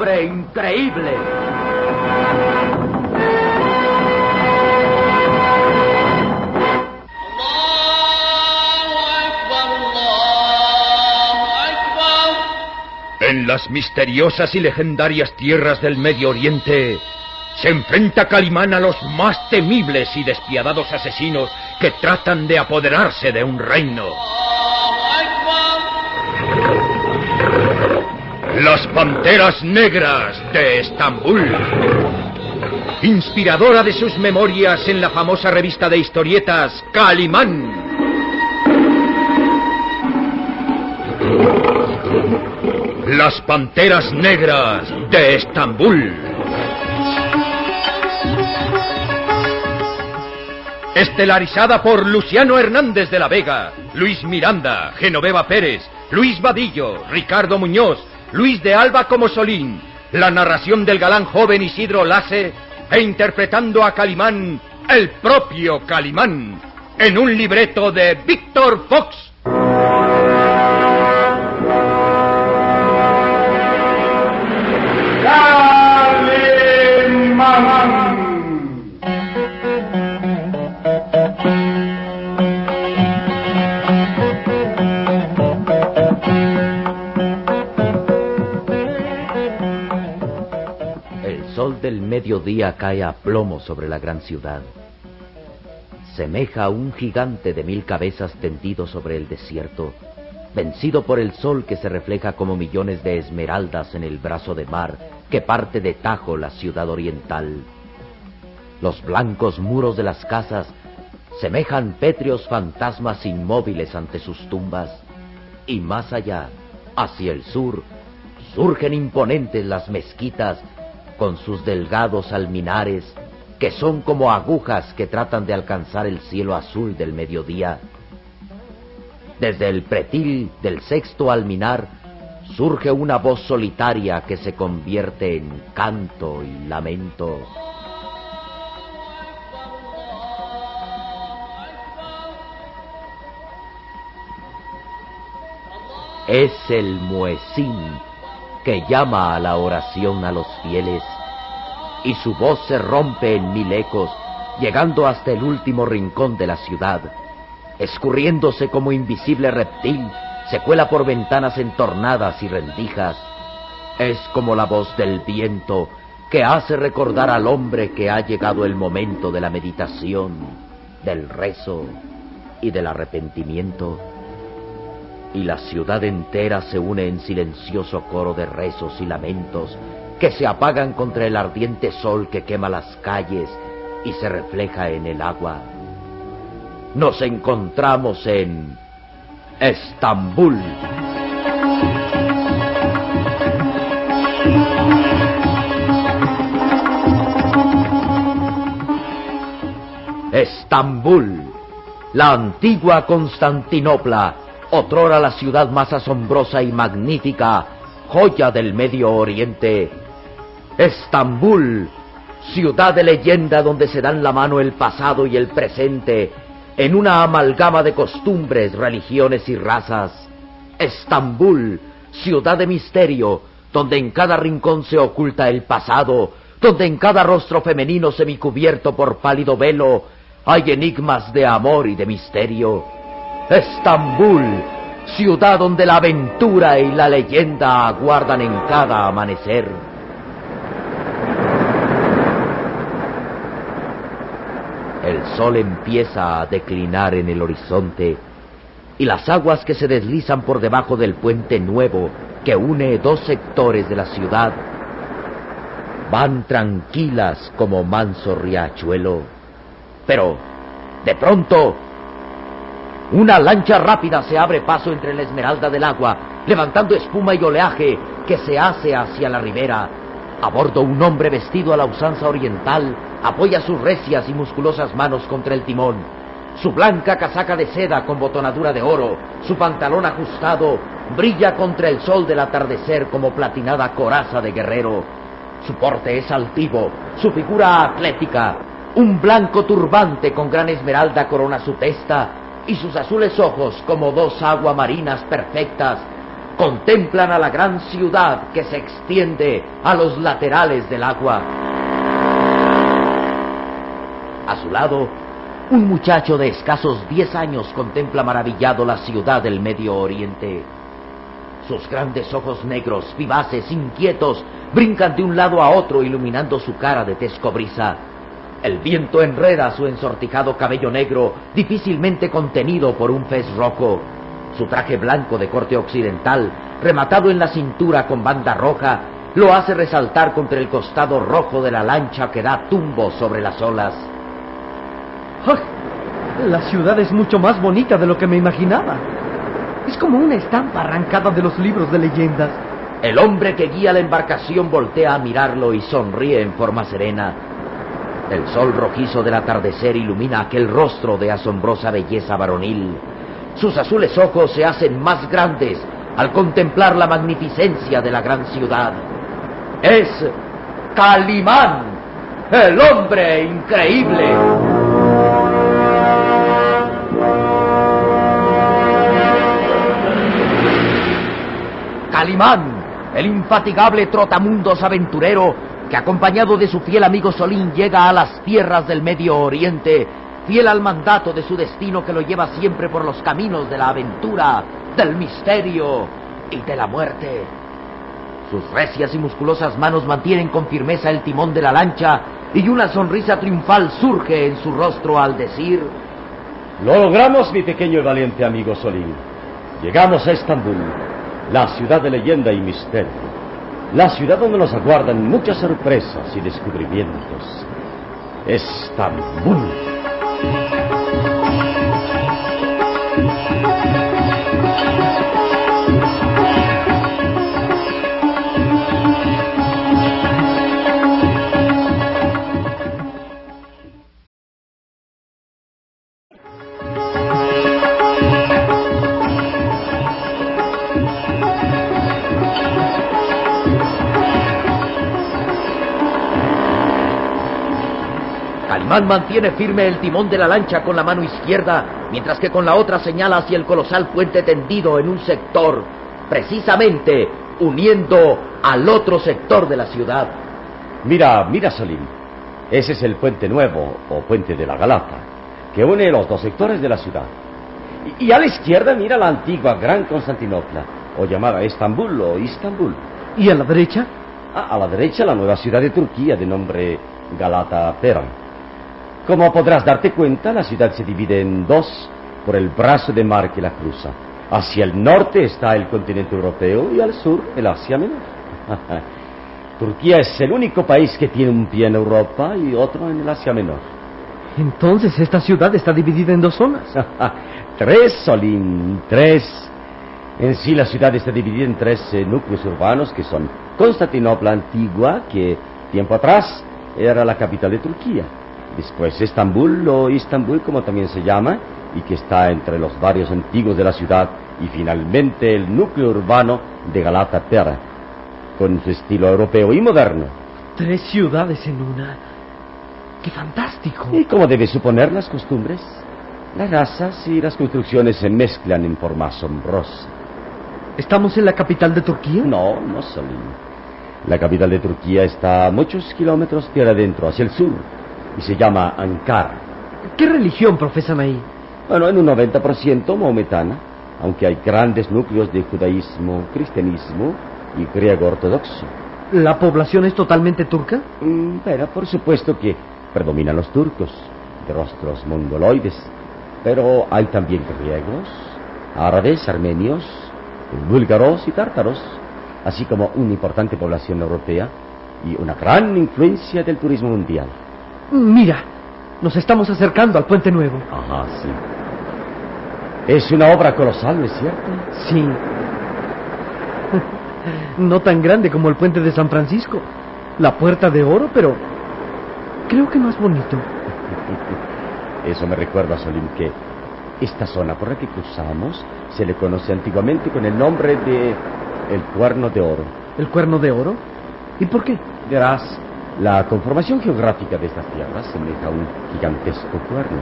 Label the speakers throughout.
Speaker 1: Hombre increíble.
Speaker 2: En las misteriosas y legendarias tierras del Medio Oriente se enfrenta Calimán a los más temibles y despiadados asesinos que tratan de apoderarse de un reino. Las Panteras Negras de Estambul. Inspiradora de sus memorias en la famosa revista de historietas Calimán. Las Panteras Negras de Estambul. Estelarizada por Luciano Hernández de la Vega, Luis Miranda, Genoveva Pérez, Luis Vadillo, Ricardo Muñoz, Luis de Alba como Solín, la narración del galán joven Isidro Lace e interpretando a Calimán, el propio Calimán, en un libreto de Víctor Fox.
Speaker 3: El sol del mediodía cae a plomo sobre la gran ciudad. Semeja a un gigante de mil cabezas tendido sobre el desierto, vencido por el sol que se refleja como millones de esmeraldas en el brazo de mar que parte de Tajo la ciudad oriental. Los blancos muros de las casas semejan pétreos fantasmas inmóviles ante sus tumbas, y más allá, hacia el sur, surgen imponentes las mezquitas con sus delgados alminares, que son como agujas que tratan de alcanzar el cielo azul del mediodía. Desde el pretil del sexto alminar surge una voz solitaria que se convierte en canto y lamento. Es el muecín que llama a la oración a los fieles, y su voz se rompe en mil ecos, llegando hasta el último rincón de la ciudad. Escurriéndose como invisible reptil, se cuela por ventanas entornadas y rendijas. Es como la voz del viento que hace recordar al hombre que ha llegado el momento de la meditación, del rezo y del arrepentimiento y la ciudad entera se une en silencioso coro de rezos y lamentos que se apagan contra el ardiente sol que quema las calles y se refleja en el agua. Nos encontramos en Estambul. Estambul, la antigua Constantinopla, otrora la ciudad más asombrosa y magnífica, joya del Medio Oriente. Estambul, ciudad de leyenda donde se dan la mano el pasado y el presente, en una amalgama de costumbres, religiones y razas. Estambul, ciudad de misterio, donde en cada rincón se oculta el pasado, donde en cada rostro femenino semicubierto por pálido velo hay enigmas de amor y de misterio. Estambul, ciudad donde la aventura y la leyenda aguardan en cada amanecer. El sol empieza a declinar en el horizonte y las aguas que se deslizan por debajo del puente nuevo que une dos sectores de la ciudad van tranquilas como manso riachuelo. Pero, de pronto, una lancha rápida se abre paso entre la esmeralda del agua, levantando espuma y oleaje que se hace hacia la ribera. A bordo un hombre vestido a la usanza oriental apoya sus recias y musculosas manos contra el timón. Su blanca casaca de seda con botonadura de oro, su pantalón ajustado, brilla contra el sol del atardecer como platinada coraza de guerrero. Su porte es altivo, su figura atlética, un blanco turbante con gran esmeralda corona su testa y sus azules ojos como dos aguamarinas perfectas contemplan a la gran ciudad que se extiende a los laterales del agua. A su lado, un muchacho de escasos diez años contempla maravillado la ciudad del Medio Oriente. Sus grandes ojos negros, vivaces, inquietos, brincan de un lado a otro iluminando su cara de tez cobriza. El viento enreda su ensortijado cabello negro, difícilmente contenido por un fez rojo. Su traje blanco de corte occidental, rematado en la cintura con banda roja, lo hace resaltar contra el costado rojo de la lancha que da tumbo sobre las olas.
Speaker 4: La ciudad es mucho más bonita de lo que me imaginaba. Es como una estampa arrancada de los libros de leyendas.
Speaker 3: El hombre que guía la embarcación voltea a mirarlo y sonríe en forma serena. El sol rojizo del atardecer ilumina aquel rostro de asombrosa belleza varonil. Sus azules ojos se hacen más grandes al contemplar la magnificencia de la gran ciudad. Es Calimán, el hombre increíble. Calimán, el infatigable trotamundos aventurero que acompañado de su fiel amigo Solín llega a las tierras del Medio Oriente, fiel al mandato de su destino que lo lleva siempre por los caminos de la aventura, del misterio y de la muerte. Sus recias y musculosas manos mantienen con firmeza el timón de la lancha y una sonrisa triunfal surge en su rostro al decir...
Speaker 5: Lo logramos, mi pequeño y valiente amigo Solín. Llegamos a Estambul, la ciudad de leyenda y misterio. La ciudad donde nos aguardan muchas sorpresas y descubrimientos. Estambul.
Speaker 3: Calimán mantiene firme el timón de la lancha con la mano izquierda, mientras que con la otra señala hacia el colosal puente tendido en un sector, precisamente uniendo al otro sector de la ciudad.
Speaker 5: Mira, mira, Salim. Ese es el puente nuevo, o puente de la Galata, que une los dos sectores de la ciudad. Y, y a la izquierda mira la antigua Gran Constantinopla, o llamada Estambul o Istambul.
Speaker 4: ¿Y a la derecha?
Speaker 5: Ah, a la derecha la nueva ciudad de Turquía de nombre Galata Peran. Como podrás darte cuenta, la ciudad se divide en dos por el brazo de mar que la cruza. Hacia el norte está el continente europeo y al sur el Asia Menor. Turquía es el único país que tiene un pie en Europa y otro en el Asia Menor.
Speaker 4: Entonces esta ciudad está dividida en dos zonas.
Speaker 5: tres, Solín, tres. En sí la ciudad está dividida en tres eh, núcleos urbanos que son Constantinopla antigua, que tiempo atrás era la capital de Turquía. Después Estambul o Istambul, como también se llama, y que está entre los barrios antiguos de la ciudad. Y finalmente el núcleo urbano de Galata Terra, con su estilo europeo y moderno.
Speaker 4: Tres ciudades en una. ¡Qué fantástico!
Speaker 5: Y como debes suponer las costumbres, las razas y las construcciones se mezclan en forma asombrosa.
Speaker 4: ¿Estamos en la capital de Turquía?
Speaker 5: No, no, Salim. La capital de Turquía está a muchos kilómetros tierra adentro, hacia el sur, y se llama Ankara.
Speaker 4: ¿Qué religión profesan ahí?
Speaker 5: Bueno, en un 90% maometana, aunque hay grandes núcleos de judaísmo, cristianismo y griego ortodoxo.
Speaker 4: ¿La población es totalmente turca?
Speaker 5: Mm, pero por supuesto que predominan los turcos, de rostros mongoloides, pero hay también griegos, árabes, armenios, búlgaros y tártaros, así como una importante población europea y una gran influencia del turismo mundial.
Speaker 4: Mira, nos estamos acercando al puente nuevo.
Speaker 5: Ajá, sí. Es una obra colosal, ¿no es cierto?
Speaker 4: Sí. No tan grande como el puente de San Francisco. La puerta de oro, pero creo que más bonito.
Speaker 5: Eso me recuerda, Solim, que esta zona por la que cruzamos se le conoce antiguamente con el nombre de el Cuerno de Oro.
Speaker 4: ¿El cuerno de oro? ¿Y por qué?
Speaker 5: Verás, la conformación geográfica de estas tierras semeja a un gigantesco cuerno.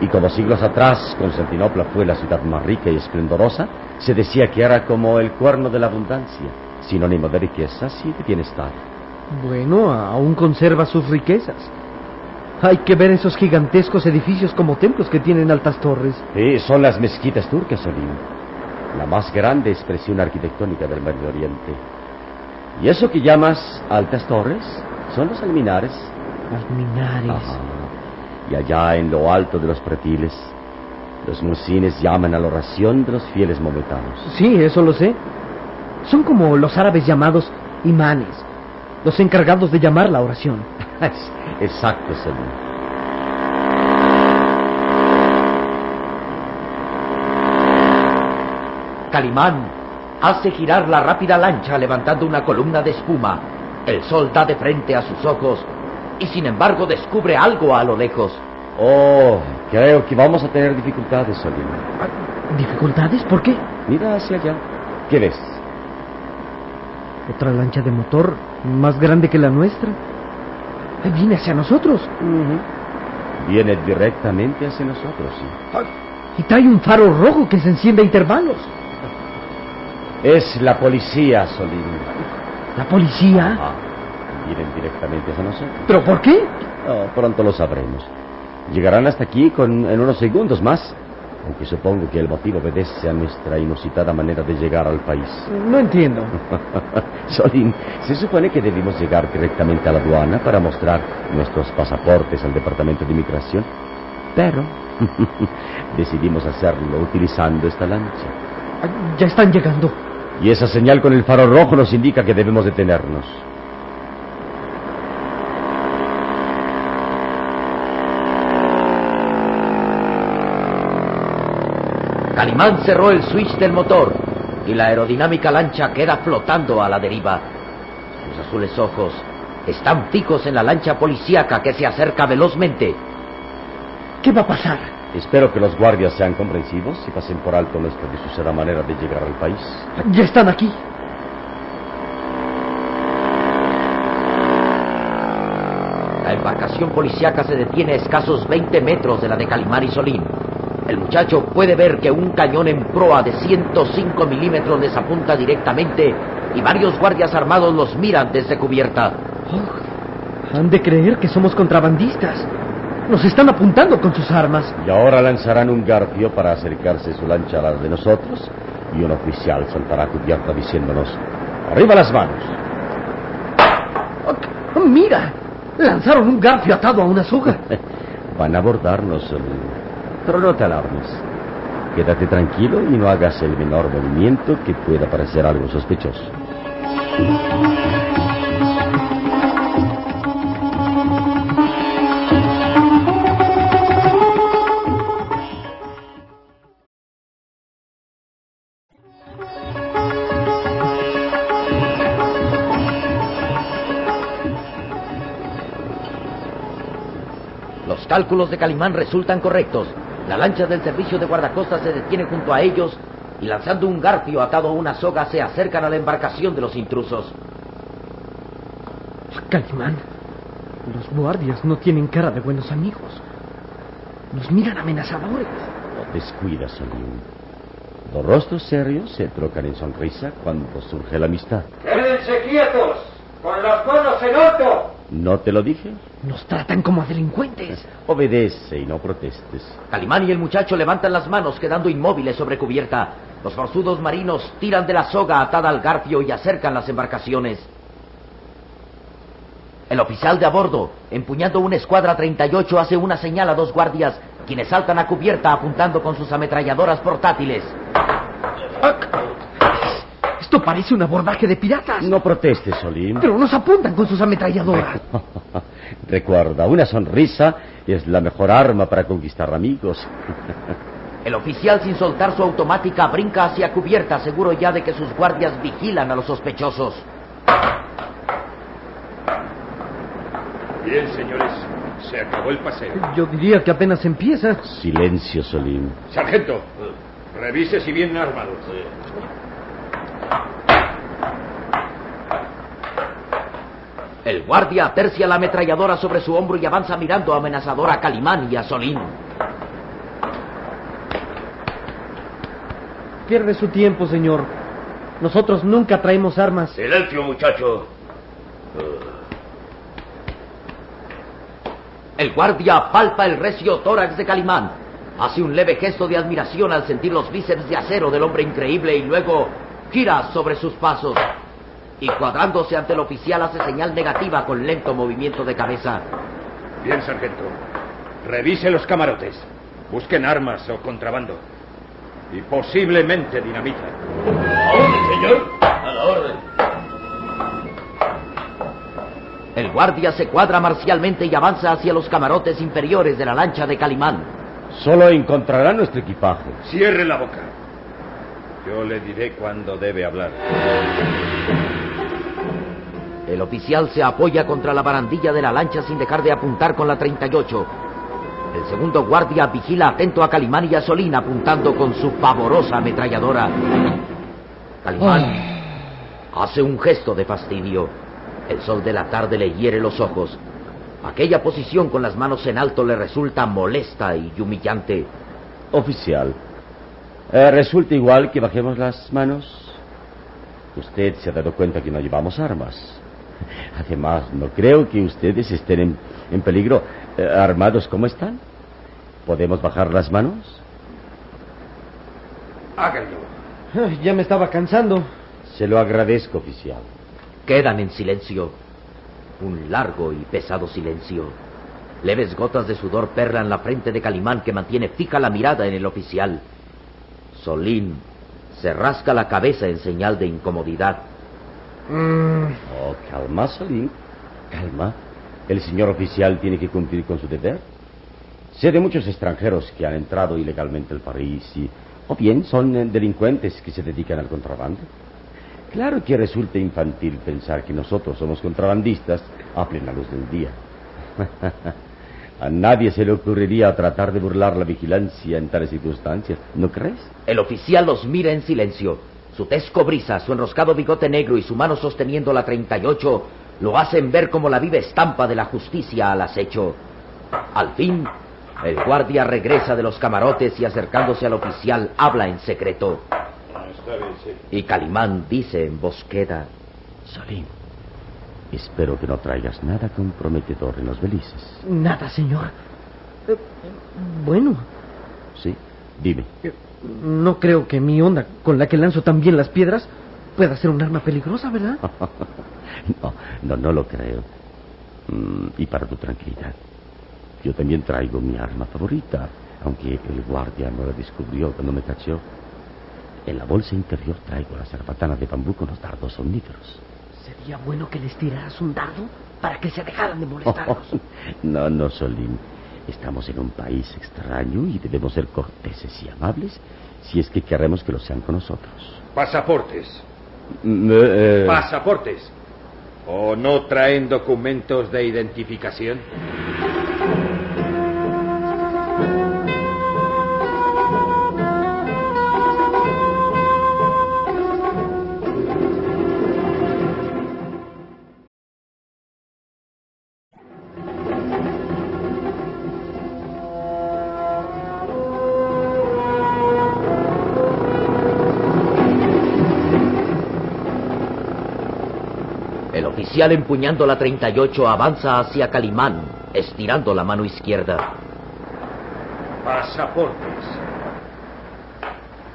Speaker 5: Y como siglos atrás Constantinopla fue la ciudad más rica y esplendorosa, se decía que era como el cuerno de la abundancia, sinónimo de riquezas y de bienestar.
Speaker 4: Bueno, aún conserva sus riquezas. Hay que ver esos gigantescos edificios como templos que tienen altas torres.
Speaker 5: Sí, son las mezquitas turcas, Solim. La más grande expresión arquitectónica del Medio Oriente. Y eso que llamas altas torres son los alminares.
Speaker 4: Los minares.
Speaker 5: Ajá. Y allá en lo alto de los pretiles, los musines llaman a la oración de los fieles momentanos.
Speaker 4: Sí, eso lo sé. Son como los árabes llamados imanes, los encargados de llamar la oración.
Speaker 5: Exacto, Solim.
Speaker 3: Calimán hace girar la rápida lancha levantando una columna de espuma. El sol da de frente a sus ojos y sin embargo descubre algo a lo lejos.
Speaker 5: Oh, creo que vamos a tener dificultades, Solim.
Speaker 4: ¿Dificultades? ¿Por qué?
Speaker 5: Mira hacia allá. ¿Qué ves?
Speaker 4: Otra lancha de motor más grande que la nuestra. Viene hacia nosotros.
Speaker 5: Viene directamente hacia nosotros, sí.
Speaker 4: Y trae un faro rojo que se enciende a intervalos.
Speaker 5: Es la policía, Solim.
Speaker 4: ¿La policía?
Speaker 5: Ajá. Vienen directamente hacia nosotros.
Speaker 4: ¿Pero por qué?
Speaker 5: Oh, pronto lo sabremos. Llegarán hasta aquí con, en unos segundos más. Aunque supongo que el motivo obedece a nuestra inusitada manera de llegar al país.
Speaker 4: No entiendo.
Speaker 5: Solín, se supone que debimos llegar directamente a la aduana para mostrar nuestros pasaportes al departamento de inmigración. Pero decidimos hacerlo utilizando esta lancha.
Speaker 4: Ya están llegando.
Speaker 5: Y esa señal con el faro rojo nos indica que debemos detenernos.
Speaker 3: Calimán cerró el switch del motor y la aerodinámica lancha queda flotando a la deriva. Sus azules ojos están fijos en la lancha policíaca que se acerca velozmente.
Speaker 4: ¿Qué va a pasar?
Speaker 5: Espero que los guardias sean comprensivos y pasen por alto nuestra desusada manera de llegar al país.
Speaker 4: Ya están aquí.
Speaker 3: La embarcación policíaca se detiene a escasos 20 metros de la de Calimán y Solín. El muchacho puede ver que un cañón en proa de 105 milímetros les apunta directamente y varios guardias armados los miran desde cubierta.
Speaker 4: Oh, han de creer que somos contrabandistas. Nos están apuntando con sus armas.
Speaker 5: Y ahora lanzarán un garfio para acercarse su lancha a la de nosotros y un oficial saltará a cubierta diciéndonos, ¡Arriba las manos!
Speaker 4: Oh, mira, lanzaron un garfio atado a una soga.
Speaker 5: Van a abordarnos. Pero no te alarmes. Quédate tranquilo y no hagas el menor movimiento que pueda parecer algo sospechoso.
Speaker 3: Cálculos de Calimán resultan correctos. La lancha del servicio de guardacostas se detiene junto a ellos y lanzando un garfio atado a una soga se acercan a la embarcación de los intrusos.
Speaker 4: Calimán, los guardias no tienen cara de buenos amigos. Nos miran amenazadores.
Speaker 5: No descuida, Solín. Los rostros serios se trocan en sonrisa cuando surge la amistad.
Speaker 1: ¡Quédense quietos! ¡Con las manos en alto!
Speaker 5: ¿No te lo dije?
Speaker 4: Nos tratan como a delincuentes.
Speaker 5: Obedece y no protestes.
Speaker 3: Calimán y el muchacho levantan las manos quedando inmóviles sobre cubierta. Los forzudos marinos tiran de la soga atada al garfio y acercan las embarcaciones. El oficial de a bordo, empuñando una escuadra 38, hace una señal a dos guardias, quienes saltan a cubierta apuntando con sus ametralladoras portátiles.
Speaker 4: Esto parece un abordaje de piratas.
Speaker 5: No protestes, Solín.
Speaker 4: Pero nos apuntan con sus ametralladoras.
Speaker 5: Recuerda, una sonrisa es la mejor arma para conquistar amigos.
Speaker 3: El oficial, sin soltar su automática, brinca hacia cubierta, seguro ya de que sus guardias vigilan a los sospechosos.
Speaker 2: Bien, señores, se acabó el paseo.
Speaker 4: Yo diría que apenas empieza.
Speaker 5: Silencio, Solín.
Speaker 2: Sargento, revise si vienen armados.
Speaker 3: El guardia tercia la ametralladora sobre su hombro y avanza mirando amenazador a Calimán y a Solín.
Speaker 4: Pierde su tiempo, señor. Nosotros nunca traemos armas.
Speaker 2: Silencio, muchacho.
Speaker 3: El guardia palpa el recio tórax de Calimán. Hace un leve gesto de admiración al sentir los bíceps de acero del hombre increíble y luego gira sobre sus pasos. Y cuadrándose ante el oficial hace señal negativa con lento movimiento de cabeza.
Speaker 2: Bien, sargento. Revise los camarotes. Busquen armas o contrabando. Y posiblemente dinamita.
Speaker 1: A orden, señor. A la orden.
Speaker 3: El guardia se cuadra marcialmente y avanza hacia los camarotes inferiores de la lancha de Calimán.
Speaker 5: Solo encontrará nuestro equipaje.
Speaker 2: Cierre la boca. Yo le diré cuándo debe hablar.
Speaker 3: El oficial se apoya contra la barandilla de la lancha sin dejar de apuntar con la 38. El segundo guardia vigila atento a Calimán y a Solín apuntando con su pavorosa ametralladora. Calimán hace un gesto de fastidio. El sol de la tarde le hiere los ojos. Aquella posición con las manos en alto le resulta molesta y humillante.
Speaker 5: Oficial, eh, resulta igual que bajemos las manos. Usted se ha dado cuenta que no llevamos armas. Además, no creo que ustedes estén en, en peligro eh, armados como están. ¿Podemos bajar las manos?
Speaker 2: Háganlo.
Speaker 4: Ya me estaba cansando.
Speaker 5: Se lo agradezco, oficial.
Speaker 3: Quedan en silencio. Un largo y pesado silencio. Leves gotas de sudor perlan la frente de Calimán que mantiene fija la mirada en el oficial. Solín se rasca la cabeza en señal de incomodidad.
Speaker 5: Oh, calma, Solín. Calma. El señor oficial tiene que cumplir con su deber. Sé de muchos extranjeros que han entrado ilegalmente al país y... O bien son eh, delincuentes que se dedican al contrabando. Claro que resulta infantil pensar que nosotros somos contrabandistas a plena luz del día. a nadie se le ocurriría tratar de burlar la vigilancia en tales circunstancias, ¿no crees?
Speaker 3: El oficial los mira en silencio. Su tez cobriza, su enroscado bigote negro y su mano sosteniendo la 38 lo hacen ver como la viva estampa de la justicia al acecho. Al fin, el guardia regresa de los camarotes y acercándose al oficial habla en secreto.
Speaker 2: Está bien, sí.
Speaker 3: Y Calimán dice en voz queda,
Speaker 5: Solín, espero que no traigas nada comprometedor en los belices.
Speaker 4: Nada, señor. Eh, bueno,
Speaker 5: ¿Sí? Dime.
Speaker 4: eh, no creo que mi onda, con la que lanzo también las piedras, pueda ser un arma peligrosa, ¿verdad?
Speaker 5: No, no, no lo creo. Mm, y para tu tranquilidad, yo también traigo mi arma favorita, aunque el guardia no la descubrió cuando me cachó. En la bolsa interior traigo la zarbatana de bambú con los dardos omníferos.
Speaker 4: Sería bueno que les tiraras un dardo para que se dejaran de molestarnos.
Speaker 5: no, no, Solín. Estamos en un país extraño y debemos ser corteses y amables si es que queremos que lo sean con nosotros.
Speaker 2: Pasaportes.
Speaker 5: Mm, eh, eh,
Speaker 2: Pasaportes. ¿O no traen documentos de identificación?
Speaker 3: Oficial empuñando la 38 avanza hacia Calimán, estirando la mano izquierda.
Speaker 2: Pasaportes.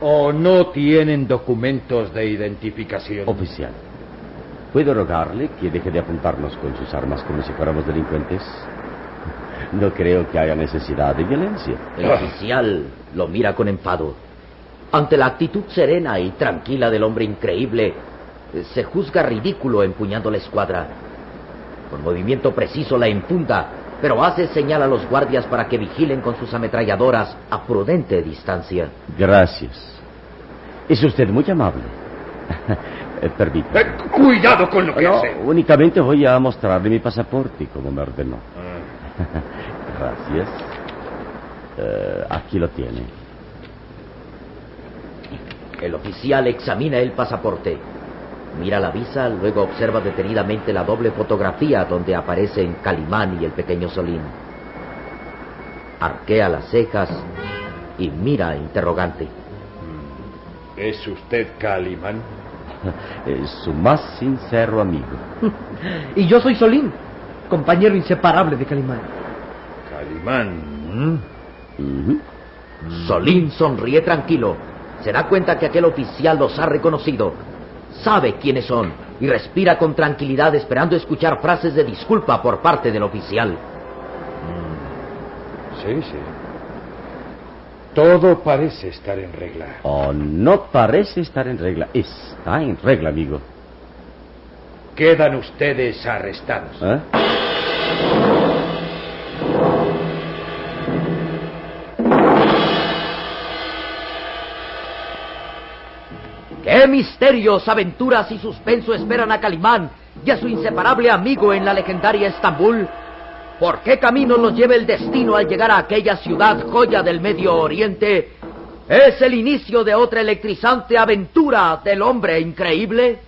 Speaker 2: ¿O no tienen documentos de identificación?
Speaker 5: Oficial, ¿puedo rogarle que deje de apuntarnos con sus armas como si fuéramos delincuentes? No creo que haya necesidad de violencia.
Speaker 3: El oficial lo mira con enfado. Ante la actitud serena y tranquila del hombre increíble, se juzga ridículo empuñando la escuadra. Con movimiento preciso la empunta pero hace señal a los guardias para que vigilen con sus ametralladoras a prudente distancia.
Speaker 5: Gracias. Es usted muy amable. Eh, Permítame.
Speaker 6: Eh, cuidado con lo que
Speaker 5: No,
Speaker 6: hace.
Speaker 5: únicamente voy a mostrarle mi pasaporte, como me ordenó. Gracias. Eh, aquí lo tiene.
Speaker 3: El oficial examina el pasaporte. Mira la visa, luego observa detenidamente la doble fotografía donde aparecen Calimán y el pequeño Solín. Arquea las cejas y mira interrogante.
Speaker 6: ¿Es usted Calimán?
Speaker 5: Es su más sincero amigo.
Speaker 4: Y yo soy Solín, compañero inseparable de Calimán.
Speaker 6: Calimán.
Speaker 5: Ujú.
Speaker 3: Solín sonríe tranquilo. Se da cuenta que aquel oficial los ha reconocido. Sabe quiénes son y respira con tranquilidad esperando escuchar frases de disculpa por parte del oficial.
Speaker 6: Sí, sí. Todo parece estar en regla.
Speaker 5: Oh, no parece estar en regla. Está en regla, amigo.
Speaker 6: Quedan ustedes arrestados.
Speaker 5: ¿Eh?
Speaker 3: Misterios, aventuras y suspenso esperan a Calimán y a su inseparable amigo en la legendaria Estambul? ¿Por qué camino los lleva el destino al llegar a aquella ciudad joya del Medio Oriente? ¿Es el inicio de otra electrizante aventura del hombre increíble?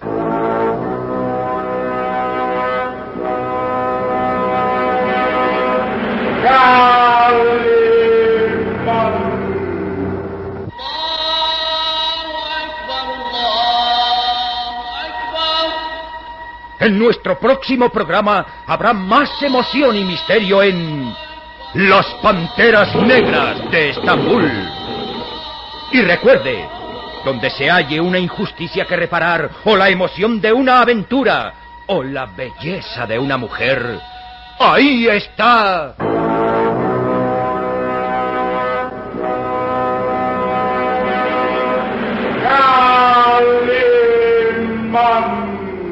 Speaker 2: En nuestro próximo programa habrá más emoción y misterio en Las Panteras Negras de Estambul. Y recuerde, donde se halle una injusticia que reparar, o la emoción de una aventura, o la belleza de una mujer, ahí está.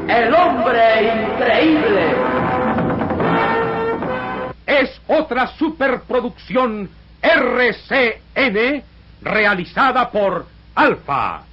Speaker 3: El hombre
Speaker 6: Es otra superproducción RCN realizada por Alfa.